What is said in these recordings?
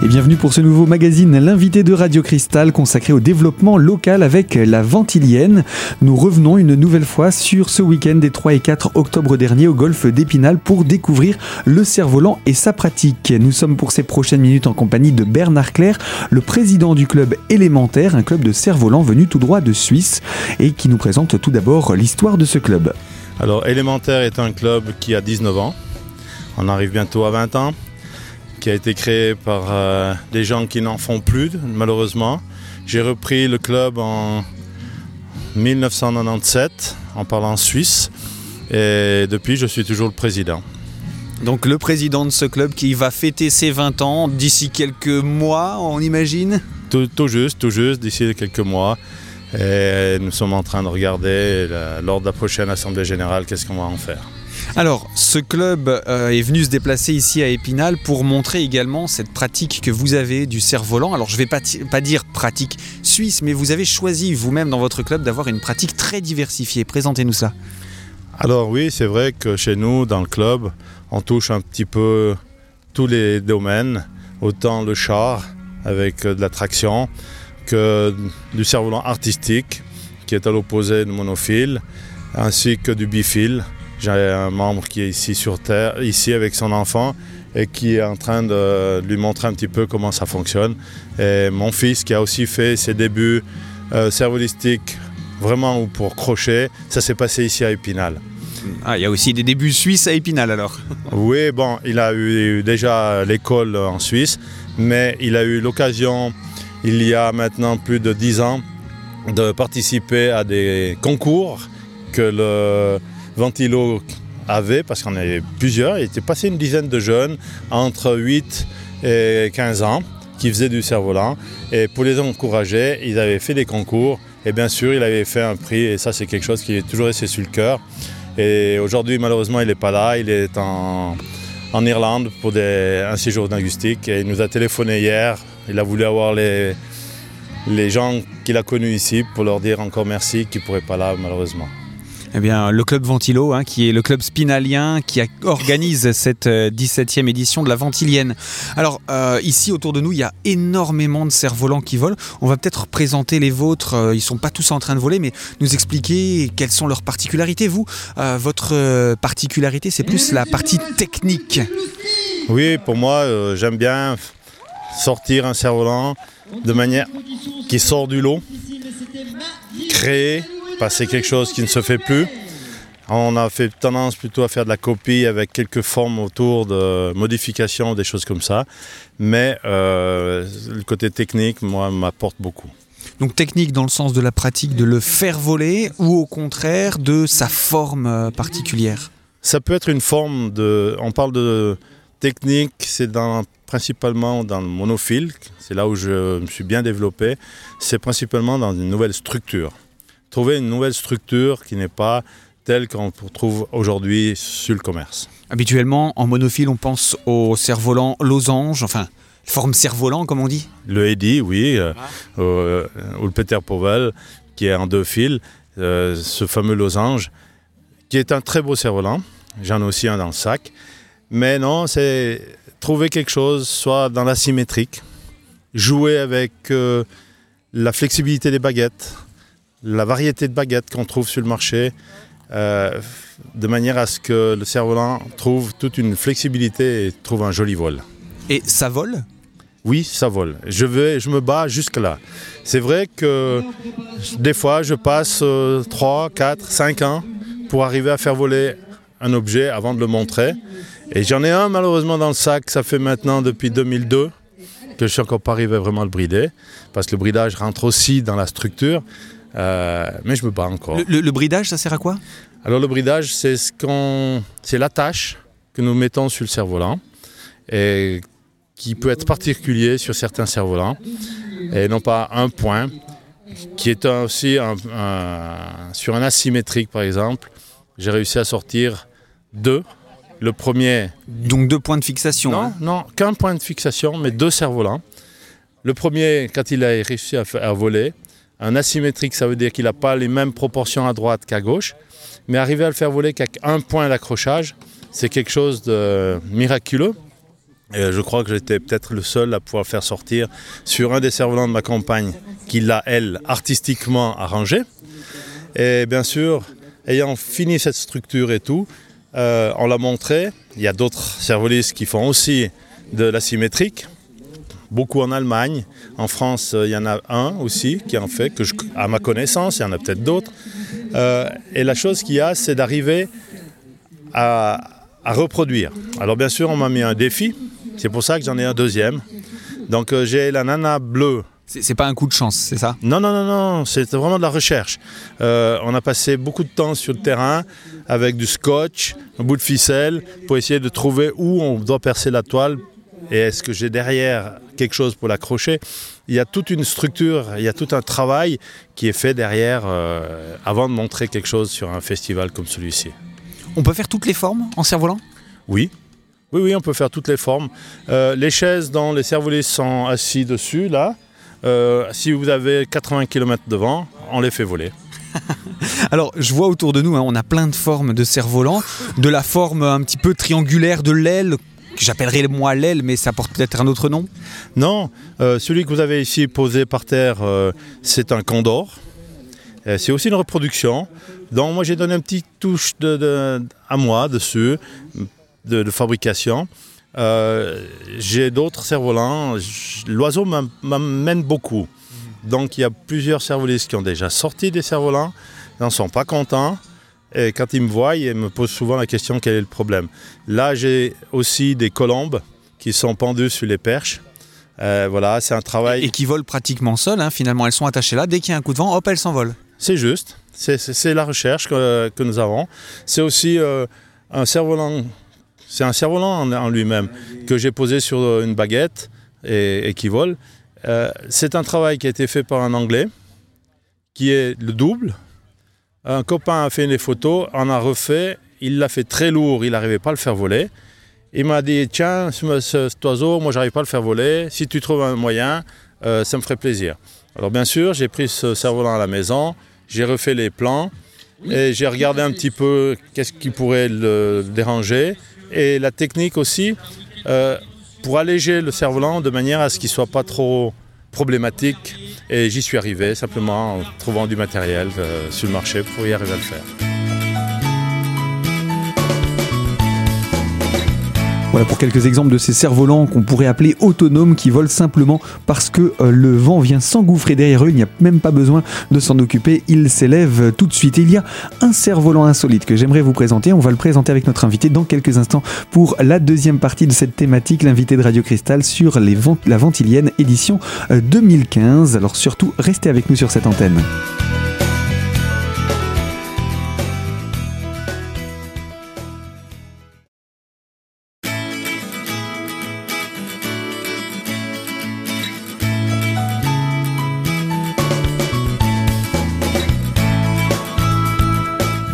Et bienvenue pour ce nouveau magazine, l'invité de Radio Cristal consacré au développement local avec la Ventilienne. Nous revenons une nouvelle fois sur ce week-end des 3 et 4 octobre dernier au golfe d'Épinal pour découvrir le cerf-volant et sa pratique. Nous sommes pour ces prochaines minutes en compagnie de Bernard Claire, le président du club élémentaire, un club de cerf-volant venu tout droit de Suisse et qui nous présente tout d'abord l'histoire de ce club. Alors élémentaire est un club qui a 19 ans. On arrive bientôt à 20 ans qui a été créé par euh, des gens qui n'en font plus, malheureusement. J'ai repris le club en 1997 en parlant suisse et depuis je suis toujours le président. Donc le président de ce club qui va fêter ses 20 ans d'ici quelques mois, on imagine? Tout, tout, juste, tout juste, d'ici quelques mois. Et nous sommes en train de regarder lors de la prochaine Assemblée Générale qu'est-ce qu'on va en faire. Alors, ce club euh, est venu se déplacer ici à Épinal pour montrer également cette pratique que vous avez du cerf-volant. Alors, je ne vais pas, dire pratique suisse, mais vous avez choisi vous-même dans votre club d'avoir une pratique très diversifiée. Présentez-nous ça. Alors oui, c'est vrai que chez nous, dans le club, on touche un petit peu tous les domaines, autant le char avec de la traction que du cerf-volant artistique qui est à l'opposé du monofile, ainsi que du bifile j'ai un membre qui est ici sur Terre, ici avec son enfant, et qui est en train de lui montrer un petit peu comment ça fonctionne. Et mon fils qui a aussi fait ses débuts euh, cervolistiques vraiment pour crochet, ça s'est passé ici à Épinal. Ah, il y a aussi des débuts suisses à Épinal alors Oui, bon, il a eu déjà l'école en Suisse, mais il a eu l'occasion, il y a maintenant plus de 10 ans, de participer à des concours que le Ventilo avait, parce qu'on avait plusieurs, il était passé une dizaine de jeunes entre 8 et 15 ans qui faisaient du cerf-volant. Et pour les encourager, ils avaient fait des concours. Et bien sûr, il avait fait un prix. Et ça, c'est quelque chose qui est toujours resté sur le cœur. Et aujourd'hui, malheureusement, il n'est pas là. Il est en, Irlande pour un séjour linguistique. Et il nous a téléphoné hier. Il a voulu avoir les, les gens qu'il a connus ici pour leur dire encore merci, qui ne pourraient pas là, malheureusement. Eh bien, le club Ventilo, hein, qui est le club spinalien qui organise cette 17e euh, édition de la Ventilienne. Alors, euh, ici, autour de nous, il y a énormément de cerfs-volants qui volent. On va peut-être présenter les vôtres. Euh, ils sont pas tous en train de voler, mais nous expliquer quelles sont leurs particularités. Vous, votre particularité, c'est plus la partie technique. Oui, pour moi, j'aime bien sortir un cerf-volant de manière qui sort du lot, créer passer quelque chose qui ne se fait plus. On a fait tendance plutôt à faire de la copie avec quelques formes autour de modifications, des choses comme ça. Mais euh, le côté technique, moi, m'apporte beaucoup. Donc technique dans le sens de la pratique de le faire voler ou au contraire de sa forme euh, particulière? Ça peut être une forme de... On parle de technique, c'est dans, principalement dans le monophile, c'est là où je me suis bien développé. C'est principalement dans une nouvelle structure trouver une nouvelle structure qui n'est pas telle qu'on trouve aujourd'hui sur le commerce. Habituellement, en monophile, on pense au cerf-volant losange, enfin, forme cerf-volant, comme on dit Le Eddy, oui, euh, euh, ou le Peter Powell, qui est en deux fils, euh, ce fameux losange, qui est un très beau cerf-volant. J'en ai aussi un dans le sac. Mais non, c'est trouver quelque chose, soit dans l'asymétrique, jouer avec la flexibilité des baguettes, la variété de baguettes qu'on trouve sur le marché, euh, de manière à ce que le cerf-volant trouve toute une flexibilité et trouve un joli vol. Et ça vole? Oui, ça vole. Je, vais, je me bats jusque-là. C'est vrai que des fois, je passe 3, 4, 5 ans pour arriver à faire voler un objet avant de le montrer. Et j'en ai un malheureusement dans le sac, ça fait maintenant depuis 2002 que je suis encore pas arrivé vraiment à le brider, parce que le bridage rentre aussi dans la structure. Euh, mais je me bats encore. Le, bridage, ça sert à quoi? Alors le bridage, c'est ce qu'on, c'est que nous mettons sur le cerf-volant et qui peut être particulier sur certains cerfs-volants et non pas un point, qui est aussi sur un asymétrique par exemple. J'ai réussi à sortir deux. Le premier. Donc deux points de fixation. Non, hein? non, qu'un point de fixation, mais deux cerfs-volants. Le premier, quand il a réussi à, à voler, un asymétrique, ça veut dire qu'il n'a pas les mêmes proportions à droite qu'à gauche. Mais arriver à le faire voler qu'avec un point d'accrochage, c'est quelque chose de miraculeux. Et je crois que j'étais peut-être le seul à pouvoir faire sortir sur un des cerfs-volants de ma campagne qui l'a, elle, artistiquement arrangé. Et bien sûr, ayant fini cette structure et tout, euh, on l'a montré. Il y a d'autres cervolistes qui font aussi de l'asymétrique. Beaucoup en Allemagne. En France, il y en a un aussi qui en fait, que à ma connaissance, il y en a peut-être d'autres. Euh, et la chose qu'il y a, c'est d'arriver à, à reproduire. Alors bien sûr, on m'a mis un défi. C'est pour ça que j'en ai un deuxième. Donc euh, j'ai la nana bleue. C'est pas un coup de chance, c'est ça? Non, non, non, non, c'est vraiment de la recherche. Euh, on a passé beaucoup de temps sur le terrain avec du scotch, un bout de ficelle, pour essayer de trouver où on doit percer la toile et est-ce que j'ai derrière quelque chose pour l'accrocher. Il y a toute une structure, il y a tout un travail qui est fait derrière euh, avant de montrer quelque chose sur un festival comme celui-ci. On peut faire toutes les formes en cerf-volant? Oui, oui, oui, on peut faire toutes les formes. Euh, les chaises dont les cerfs sont assis dessus, là, euh, si vous avez 80 km devant, on les fait voler. Alors, je vois autour de nous, hein, on a plein de formes de cerfs-volants, de la forme un petit peu triangulaire de l'aile, que j'appellerais moi l'aile, mais ça porte peut-être un autre nom Non, euh, celui que vous avez ici posé par terre, c'est un condor. C'est aussi une reproduction. Donc moi j'ai donné un petit touche à moi dessus, de, fabrication. Euh, j'ai d'autres cerfs-volants. L'oiseau m'amène beaucoup. Donc il y a plusieurs cerfs-volistes qui ont déjà sorti des cerfs-volants, ils n'en sont pas contents. Et quand ils me voient, ils me posent souvent la question quel est le problème? Là, j'ai aussi des colombes qui sont pendues sur les perches. Euh, voilà, c'est un travail. Et qui volent pratiquement seules, hein. finalement, elles sont attachées là. Dès qu'il y a un coup de vent, hop, elles s'envolent. C'est juste. C'est la recherche que, nous avons. C'est aussi euh, un cerf-volant c'est un cerf-volant en, lui-même que j'ai posé sur une baguette et, qui vole. Euh, c'est un travail qui a été fait par un Anglais qui est le double. Un copain a fait des photos, en a refait, il l'a fait très lourd, il n'arrivait pas à le faire voler. Il m'a dit Tiens, cet oiseau, moi j'arrive pas à le faire voler, si tu trouves un moyen, euh, ça me ferait plaisir. Alors bien sûr, j'ai pris ce cerf-volant à la maison, j'ai refait les plans et j'ai regardé un petit peu qu'est-ce qui pourrait le déranger et la technique aussi euh, pour alléger le cerf-volant de manière à ce qu'il ne soit pas trop problématique. Et j'y suis arrivé simplement en trouvant du matériel euh, sur le marché pour y arriver à le faire. Pour quelques exemples de ces cerfs-volants qu'on pourrait appeler autonomes qui volent simplement parce que euh, le vent vient s'engouffrer derrière eux. Il n'y a même pas besoin de s'en occuper. Ils s'élèvent tout de suite. il y a un cerf-volant insolite que j'aimerais vous présenter. On va le présenter avec notre invité dans quelques instants pour la deuxième partie de cette thématique, l'invité de Radio Cristal sur la Ventilienne édition 2015. Euh, Alors surtout, restez avec nous sur cette antenne.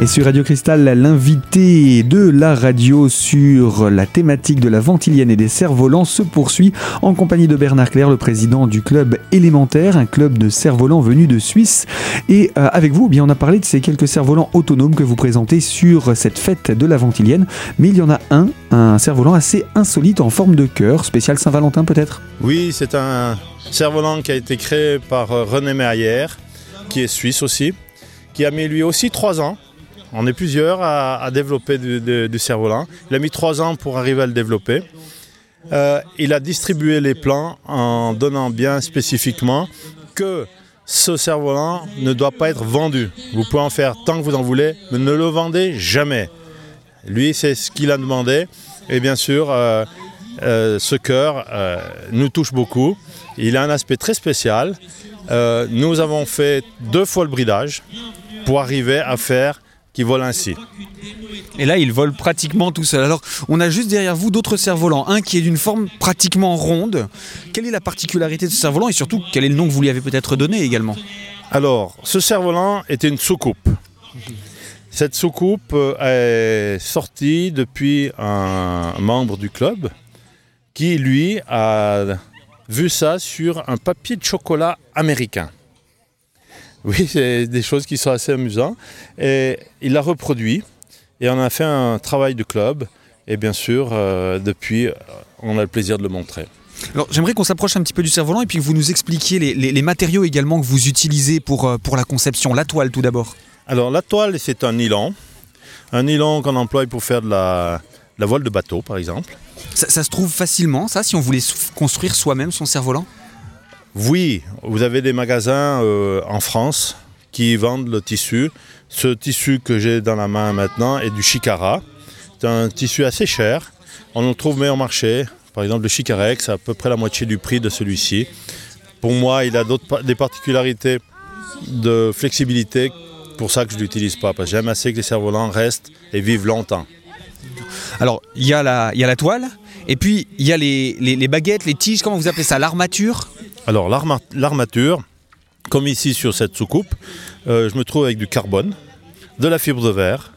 Et sur Radio Cristal, l'invité de la radio sur la thématique de la ventilienne et des cerfs-volants se poursuit en compagnie de Bernard Claire, le président du club élémentaire, un club de cerfs-volants venu de Suisse. Et euh, avec vous, eh bien, on a parlé de ces quelques cerfs-volants autonomes que vous présentez sur cette fête de la ventilienne. Mais il y en a un, un cerf-volant assez insolite en forme de cœur, spécial Saint-Valentin peut-être? Oui, c'est un cerf-volant qui a été créé par euh, René Meyer, qui est suisse aussi, qui a mis lui aussi trois ans on est plusieurs à, développer du, cerf-volant. Il a mis trois ans pour arriver à le développer. Euh, il a distribué les plans en donnant bien spécifiquement que ce cerf-volant ne doit pas être vendu. Vous pouvez en faire tant que vous en voulez, mais ne le vendez jamais. Lui, c'est ce qu'il a demandé. Et bien sûr, euh, euh, ce cœur nous touche beaucoup. Il a un aspect très spécial. nous avons fait deux fois le bridage pour arriver à faire qui vole ainsi. Et là, il vole pratiquement tout seul. Alors, on a juste derrière vous d'autres cerfs-volants. Un qui est d'une forme pratiquement ronde. Quelle est la particularité de ce cerf-volant et surtout, quel est le nom que vous lui avez peut-être donné également Alors, ce cerf-volant était une soucoupe. Cette soucoupe euh, est sortie depuis un membre du club qui, lui, a vu ça sur un papier de chocolat américain. Oui, c'est des choses qui sont assez amusantes. Et il l'a reproduit et on a fait un travail de club Et bien sûr, euh, depuis, on a le plaisir de le montrer. Alors j'aimerais qu'on s'approche un petit peu du cerf-volant et puis que vous nous expliquiez les, les- les matériaux également que vous utilisez pour, euh, pour la conception. La toile tout d'abord. Alors la toile, c'est un nylon. Un nylon qu'on emploie pour faire de la, de la voile de bateau, par exemple. Ça, ça se trouve facilement ça si on voulait construire soi-même son cerf-volant? Oui, vous avez des magasins euh, en France qui vendent le tissu. Ce tissu que j'ai dans la main maintenant est du chicara. C'est un tissu assez cher. On le trouve meilleur marché. Par exemple, le chicarex, c'est à peu près la moitié du prix de celui-ci. Pour moi, il a des particularités de flexibilité. Pour ça que je ne l'utilise pas, parce que j'aime assez que les cerfs-volants restent et vivent longtemps. Alors il y, a la- toile et puis il y a les baguettes, les tiges, comment vous appelez ça L'armature? Alors l'arma- l'armature, comme ici sur cette soucoupe, euh, je me trouve avec du carbone, de la fibre de verre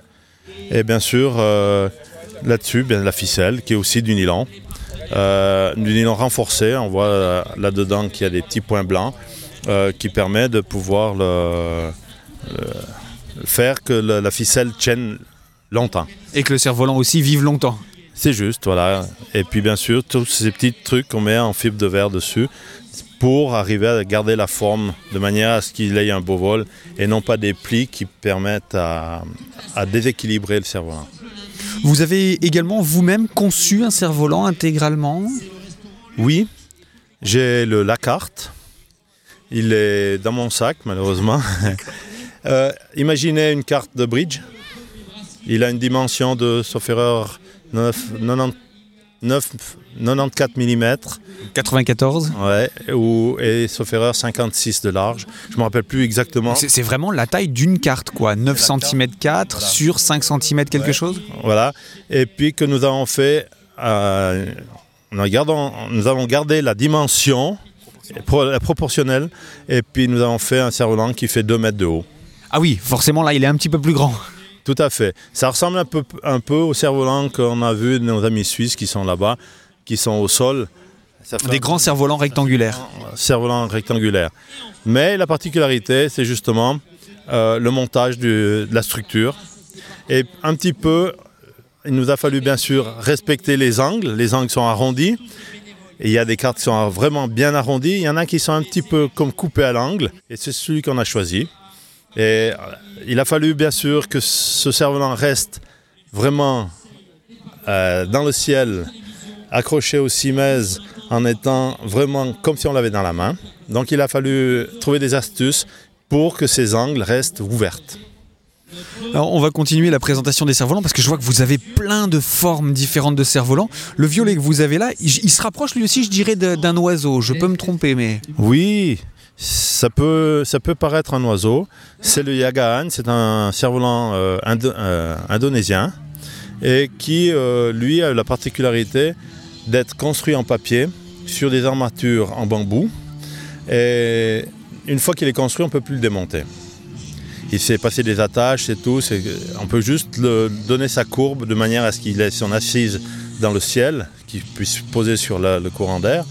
et bien sûr euh, là-dessus bien, la ficelle qui est aussi du nylon. Euh, du nylon renforcé, on voit euh, là-dedans qu'il y a des petits points blancs qui permet de pouvoir le- le- faire que le- la ficelle tienne longtemps. Et que le cerf-volant aussi vive longtemps. C'est juste, voilà. Et puis bien sûr, tous ces petits trucs qu'on met en fibre de verre dessus pour arriver à garder la forme de manière à ce qu'il ait un beau vol et non pas des plis qui permettent à, à déséquilibrer le cerf-volant. Vous avez également vous-même conçu un cerf-volant intégralement? Oui, j'ai le Lacarte. Il est dans mon sac, malheureusement. Euh, imaginez une carte de bridge. Il a une dimension de, sauf erreur, 9, 90 9 94 mm. 94 Ouais, ou, et sauf erreur 56 de large. Je ne me rappelle plus exactement. C'est vraiment la taille d'une carte, quoi. 9 cm 4 sur 5 cm quelque Ouais. chose? Voilà. Et puis que nous avons fait, euh, nous, gardons- nous avons gardé la dimension la proportionnelle et puis nous avons fait un cerf-volant qui fait 2 mètres de haut. Ah oui, forcément là, il est un petit peu plus grand. Tout à fait. Ça ressemble un peu, un peu au cerf-volant qu'on a vu de nos amis suisses qui sont là-bas, qui sont au sol. Ça fait Des grands cerfs-volants rectangulaires. cerf-volant rectangulaire. Mais la particularité, c'est justement euh, le montage du- de la structure. Et un petit peu, il nous a fallu bien sûr respecter les angles. Les angles sont arrondis. Et il y a des cartes qui sont vraiment bien arrondies. Il y en a qui sont un petit peu comme coupées à l'angle. Et c'est celui qu'on a choisi. Et euh, il a fallu bien sûr que ce cerf-volant reste vraiment euh, dans le ciel, accroché au cimaises en étant vraiment comme si on l'avait dans la main. Donc il a fallu trouver des astuces pour que ces angles restent ouvertes. Alors on va continuer la présentation des cerfs-volants parce que je vois que vous avez plein de formes différentes de cerfs-volants. Le violet que vous avez là, il, il se rapproche lui aussi, je dirais, d'un oiseau. Je peux me tromper, mais... Oui, ça peut, ça peut paraître un oiseau. C'est le Yagaan, c'est un cerf-volant euh, indo- euh, indonésien et qui, euh, lui, a la particularité d'être construit en papier sur des armatures en bambou. Et une fois qu'il est construit, on ne peut plus le démonter. Il s'est passé des attaches, c'est tout. On peut juste le, donner sa courbe de manière à ce qu'il ait son assise dans le ciel, qu'il puisse poser sur le courant d'air.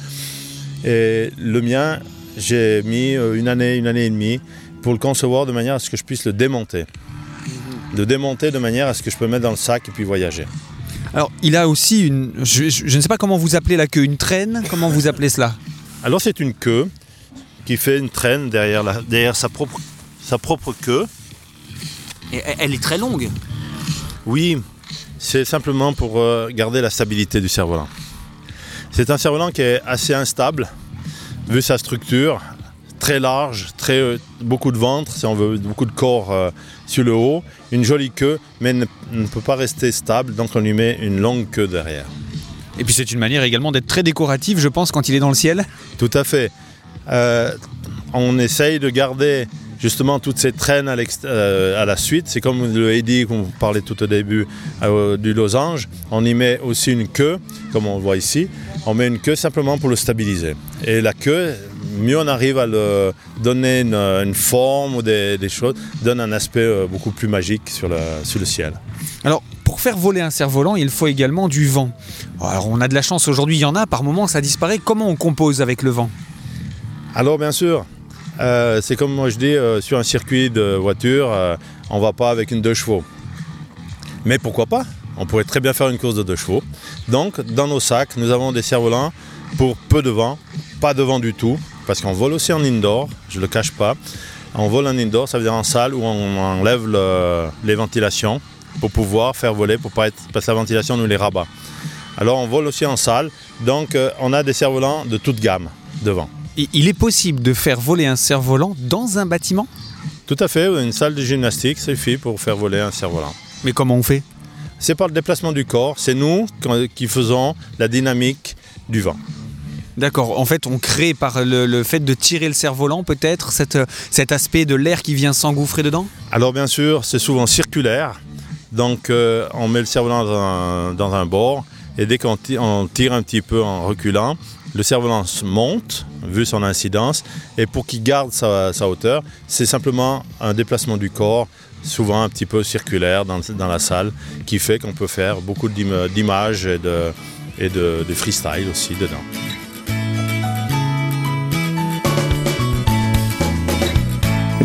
Et le mien, j'ai mis euh, une année, une année et demie pour le concevoir de manière à ce que je puisse le démonter. Le démonter de manière à ce que je peux mettre dans le sac et puis voyager. Alors il a aussi une... Je, je- je ne sais pas comment vous appelez la queue, une traîne Comment vous appelez cela Alors c'est une queue qui fait une traîne derrière, la- derrière sa, propre, sa propre queue. Et Elle est très longue. Oui, c'est simplement pour euh, garder la stabilité du cerf-volant. C'est un cerf-volant qui est assez instable, vu sa structure, très large, très, euh, beaucoup de ventre, si on veut, beaucoup de corps euh, sur le haut, une jolie queue, mais ne, ne peut pas rester stable, donc on lui met une longue queue derrière. Et puis c'est une manière également d'être très décoratif, je pense, quand il est dans le ciel. Tout à fait. Euh, on essaye de garder justement toutes ces traînes à, euh, à la suite. C'est comme le Eddy qu'on parlait tout au début euh, du losange. On y met aussi une queue, comme on voit ici. On met une queue simplement pour le stabiliser. Et la queue, mieux on arrive à le donner une, une forme ou des, des choses, donne un aspect euh, beaucoup plus magique sur le, sur le ciel. Alors, pour faire voler un cerf-volant, il faut également du vent. Alors, on a de la chance aujourd'hui, il y en a, par moments ça disparaît. Comment on compose avec le vent? Alors bien sûr, euh, c'est comme moi je dis, euh, sur un circuit de voiture, euh, on ne va pas avec une deux chevaux. Mais pourquoi pas? On pourrait très bien faire une course de deux chevaux. Donc, dans nos sacs, nous avons des cerfs-volants pour peu de vent, pas de vent du tout, parce qu'on vole aussi en indoor, je ne le cache pas. On vole en indoor, ça veut dire en salle où on enlève les ventilations pour pouvoir faire voler, pour pas être, parce que la ventilation nous les rabat. Alors on vole aussi en salle, donc euh, on a des cerfs-volants de toute gamme devant. il est possible de faire voler un cerf-volant dans un bâtiment? Tout à fait, une salle de gymnastique suffit pour faire voler un cerf-volant. Mais comment on fait? C'est par le déplacement du corps, c'est nous qui faisons la dynamique du vent. D'accord. En fait, on crée par le, fait de tirer le cerf-volant, peut-être, cet aspect de l'air qui vient s'engouffrer dedans? Alors, bien sûr, c'est souvent circulaire. Donc, euh, on met le cerf-volant dans, un, bord. Et dès qu'on tire, un petit peu en reculant, le cerf-volant monte, vu son incidence. Et pour qu'il garde sa, hauteur, c'est simplement un déplacement du corps, souvent un petit peu circulaire dans, la salle, qui fait qu'on peut faire beaucoup d'images et, de, et de freestyle aussi dedans.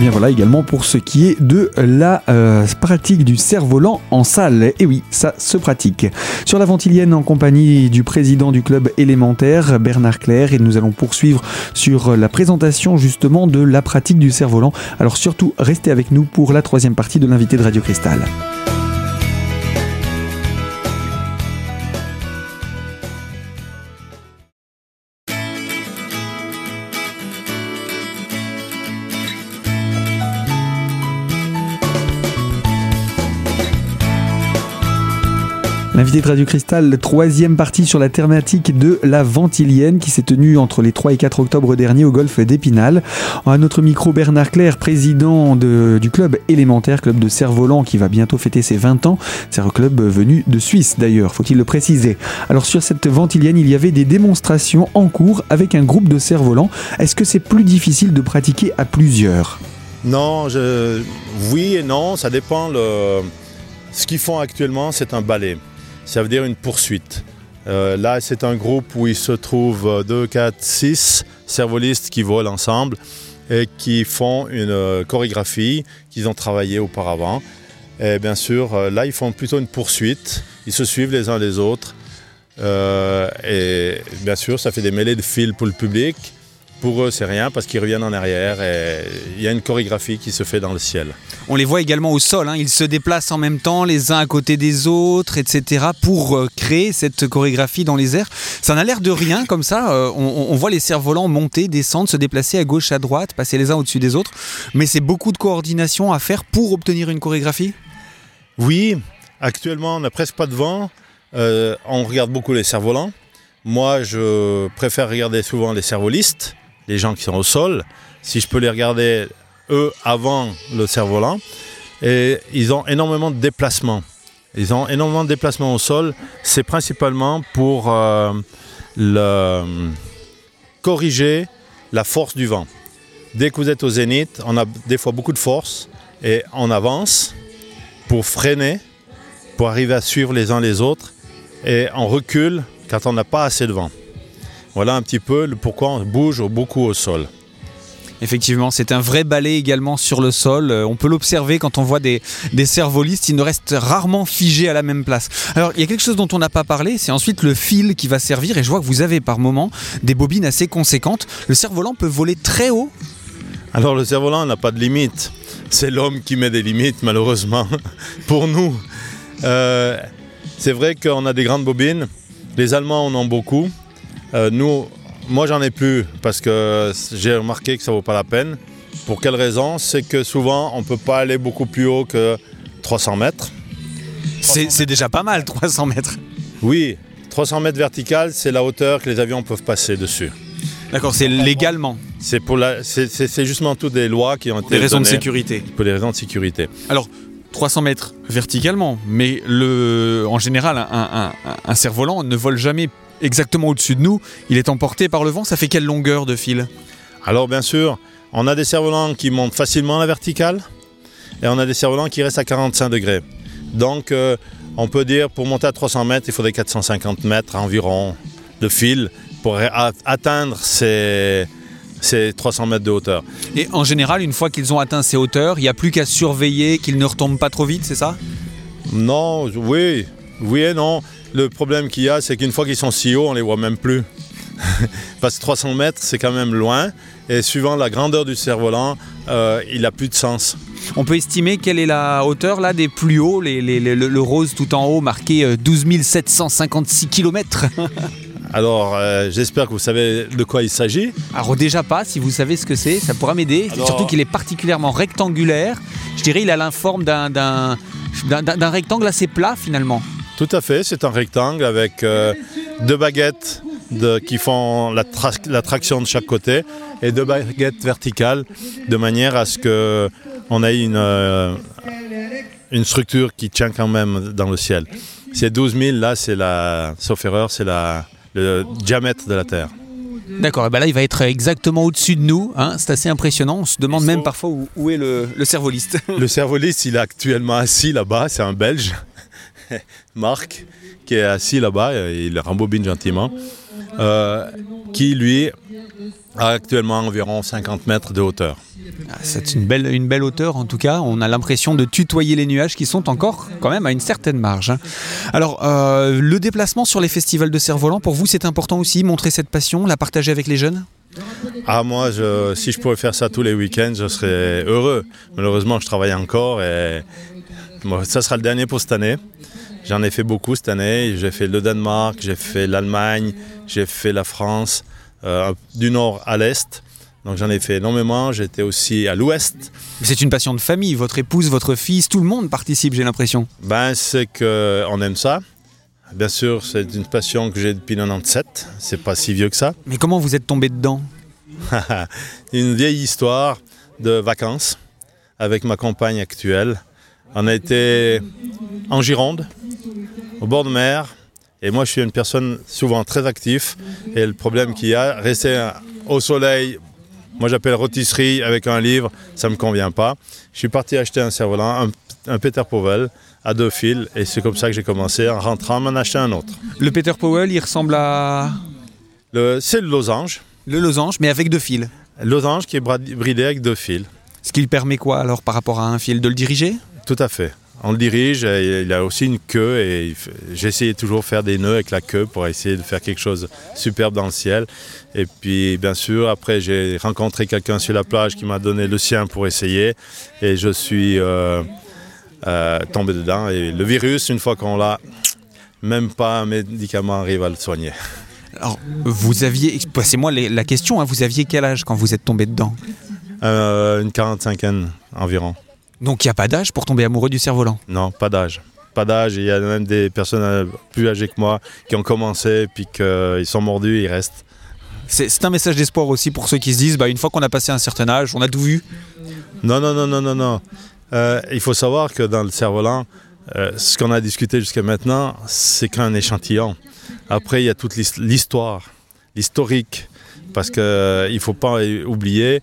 Bien voilà également pour ce qui est de la euh, pratique du cerf-volant en salle. Et oui, ça se pratique. Sur la Ventilienne en compagnie du président du club élémentaire, Bernard Claire, et nous allons poursuivre sur la présentation justement de la pratique du cerf-volant. Alors surtout, restez avec nous pour la troisième partie de l'invité de Radio Cristal. L'invité de Radio Cristal, troisième partie sur la thématique de la Ventilienne qui s'est tenue entre les 3 et 4 octobre dernier au golfe d'Épinal. À notre micro, Bernard Claire, président du club élémentaire, club de cerf-volant qui va bientôt fêter ses 20 ans. C'est un club venu de Suisse d'ailleurs, faut-il le préciser. Alors sur cette Ventilienne, il y avait des démonstrations en cours avec un groupe de cerfs-volants. Est-ce que c'est plus difficile de pratiquer à plusieurs? Non, oui et non, ça dépend. Le... Ce qu'ils font actuellement, c'est un ballet ça veut dire une poursuite. Euh, là, c'est un groupe où il se trouve 2, 4, 6 cervolistes qui volent ensemble et qui font une euh, chorégraphie qu'ils ont travaillé auparavant. Et bien sûr, euh, là, ils font plutôt une poursuite. Ils se suivent les uns les autres. et bien sûr, ça fait des mêlées de fils pour le public. Pour eux, c'est rien parce qu'ils reviennent en arrière et il y a une chorégraphie qui se fait dans le ciel. On les voit également au sol, hein. ils se déplacent en même temps les uns à côté des autres, etc. pour euh, créer cette chorégraphie dans les airs. Ça n'a l'air de rien comme ça. Euh, on, voit les cerfs-volants monter, descendre, se déplacer à gauche, à droite, passer les uns au-dessus des autres. Mais c'est beaucoup de coordination à faire pour obtenir une chorégraphie? Oui, actuellement on n'a presque pas de vent. Euh, on regarde beaucoup les cerfs-volants. Moi, je préfère regarder souvent les cervolistes les gens qui sont au sol, si je peux les regarder eux avant le cerf-volant, ils ont énormément de déplacements. Ils ont énormément de déplacements au sol. C'est principalement pour euh, corriger la force du vent. Dès que vous êtes au zénith, on a des fois beaucoup de force et on avance pour freiner, pour arriver à suivre les uns les autres et on recule quand on n'a pas assez de vent. Voilà un petit peu pourquoi on bouge beaucoup au sol. Effectivement, c'est un vrai balai également sur le sol. Euh, on peut l'observer quand on voit des, des cervolistes. Ils ne restent rarement figés à la même place. Alors, il y a quelque chose dont on n'a pas parlé. C'est ensuite le fil qui va servir. Et je vois que vous avez par moment des bobines assez conséquentes. Le cerf-volant peut voler très haut. Alors, le cerf-volant n'a pas de limite. C'est l'homme qui met des limites, malheureusement, pour nous. Euh, c'est vrai qu'on a des grandes bobines. Les Allemands en ont beaucoup. Euh, nous, moi j'en ai plus parce que j'ai remarqué que ça vaut pas la peine. Pour quelle raison? C'est que souvent on ne peut pas aller beaucoup plus haut que 300 mètres. C'est déjà pas mal 300 mètres. Oui, 300 mètres vertical, c'est la hauteur que les avions peuvent passer dessus. D'accord, c'est légalement. C'est pour la, c'est justement toutes des lois qui ont été. Des raisons de sécurité. Pour des raisons de sécurité. Alors, 300 mètres verticalement, mais le, en général, un, un, un cerf-volant ne vole jamais exactement au-dessus de nous, il est emporté par le vent. Ça fait quelle longueur de fil? Alors bien sûr, on a des cerfs-volants qui montent facilement à la verticale et on a des cerfs-volants qui restent à 45 degrés. Donc euh, on peut dire pour monter à 300 mètres, il faudrait 450 mètres environ de fil pour atteindre ces, ces 300 mètres de hauteur. Et en général, une fois qu'ils ont atteint ces hauteurs, il n'y a plus qu'à surveiller qu'ils ne retombent pas trop vite, c'est ça? Non, oui, Oui et non. Le problème qu'il y a, c'est qu'une fois qu'ils sont si hauts, on les voit même plus. Parce que 300 mètres, c'est quand même loin. Et suivant la grandeur du cerf-volant, euh, il n'a plus de sens. On peut estimer quelle est la hauteur là des plus hauts, le, rose tout en haut marqué 12 756 km. Alors, euh, j'espère que vous savez de quoi il s'agit. Alors déjà pas, si vous savez ce que c'est, ça pourra m'aider. Surtout qu'il est particulièrement rectangulaire. Je dirais il a la forme d'un rectangle assez plat finalement. Tout à fait, c'est un rectangle avec euh, deux baguettes qui font la, traction de chaque côté et deux baguettes verticales de manière à ce qu'on ait une, euh, une structure qui tient quand même dans le ciel. Ces 12 000 là, c'est la, sauf erreur, c'est le diamètre de la Terre. D'accord, et ben là il va être exactement au-dessus de nous, hein. c'est assez impressionnant, on se demande même parfois où, est le, le cervoliste. Le cervoliste il est actuellement assis là-bas, c'est un Belge, Marc, qui est assis là-bas, il rembobine gentiment. Euh, qui lui a actuellement environ 50 mètres de hauteur. Ah, c'est une belle, une belle hauteur en tout cas. On a l'impression de tutoyer les nuages qui sont encore quand même à une certaine marge. Hein. Alors, euh, le déplacement sur les festivals de cerf-volant, pour vous, c'est important aussi, montrer cette passion, la partager avec les jeunes? Ah moi, je, si je pouvais faire ça tous les week-ends, je serais heureux. Malheureusement, je travaille encore et ça sera le dernier pour cette année. J'en ai fait beaucoup cette année. J'ai fait le Danemark, j'ai fait l'Allemagne, j'ai fait la France, euh, du nord à l'est. Donc j'en ai fait énormément. J'étais aussi à l'ouest. C'est une passion de famille. Votre épouse, votre fils, tout le monde participe, j'ai l'impression. Ben, c'est qu'on aime ça. Bien sûr, c'est une passion que j'ai depuis 97. C'est pas si vieux que ça. Mais comment vous êtes tombé dedans? Une vieille histoire de vacances avec ma compagne actuelle. On a été en Gironde, au bord de mer. Et moi, je suis une personne souvent très active. Et le problème qu'il y a, rester au soleil, moi j'appelle rôtisserie avec un livre, ça ne me convient pas. Je suis parti acheter un cerf-volant, un, Peter Powell à deux fils. Et c'est comme ça que j'ai commencé. En rentrant, m'en acheter un autre. Le Peter Powell, il ressemble à. c'est le losange. Le losange, mais avec deux fils. Losange qui est bridé avec deux fils. Ce qui permet quoi alors par rapport à un fil De le diriger? Tout à fait on le dirige, il a aussi une queue et j'essayais toujours de faire des nœuds avec la queue pour essayer de faire quelque chose de superbe dans le ciel. Et puis bien sûr, après j'ai rencontré quelqu'un sur la plage qui m'a donné le sien pour essayer et je suis euh, euh, tombé dedans. Et le virus, une fois qu'on l'a, même pas un médicament arrive à le soigner. Alors, vous aviez, passez-moi la question, hein, vous aviez quel âge quand vous êtes tombé dedans? Euh, Une 45 environ. Donc il n'y a pas d'âge pour tomber amoureux du cerf-volant Non, pas d'âge. Pas d'âge. Il y a même des personnes euh, plus âgées que moi qui ont commencé, puis qu'ils sont mordus et ils restent. C'est un message d'espoir aussi pour ceux qui se disent, bah, une fois qu'on a passé un certain âge, on a tout vu. Non, non, non, non, non, non. Euh, il faut savoir que dans le cerf-volant, euh, ce qu'on a discuté jusqu'à maintenant, c'est qu'un échantillon. Après, il y a toute l'histoire, l'historique, parce qu'il ne faut pas oublier,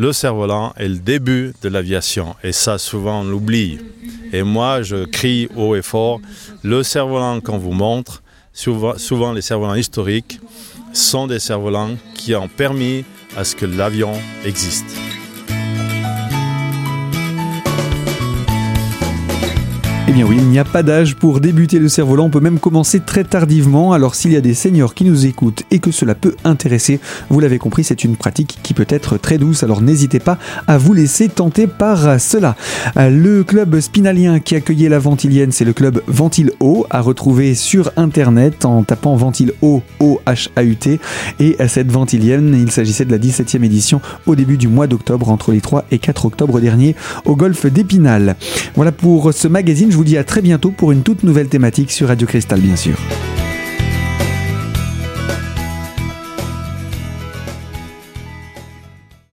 le cerf-volant est le début de l'aviation. Et ça, souvent, on l'oublie. Et moi, je crie haut et fort, le cerf-volant qu'on vous montre, souvent, les cerfs-volants historiques, sont des cerfs-volants qui ont permis à ce que l'avion existe. Eh bien oui, il n'y a pas d'âge pour débuter le cerf-volant, on peut même commencer très tardivement. Alors s'il y a des seniors qui nous écoutent et que cela peut intéresser, vous l'avez compris, c'est une pratique qui peut être très douce, alors n'hésitez pas à vous laisser tenter par cela. Le club spinalien qui accueillait la Ventilienne, c'est le club Ventile O, à retrouver sur internet en tapant Ventile O, O-H-A-U-T. Et cette Ventilienne, il s'agissait de la 17e édition au début du mois d'octobre, entre les 3 et 4 octobre dernier, au golfe d'Épinal. Voilà pour ce magazine, vous dis à très bientôt pour une toute nouvelle thématique sur Radio Cristal, bien sûr.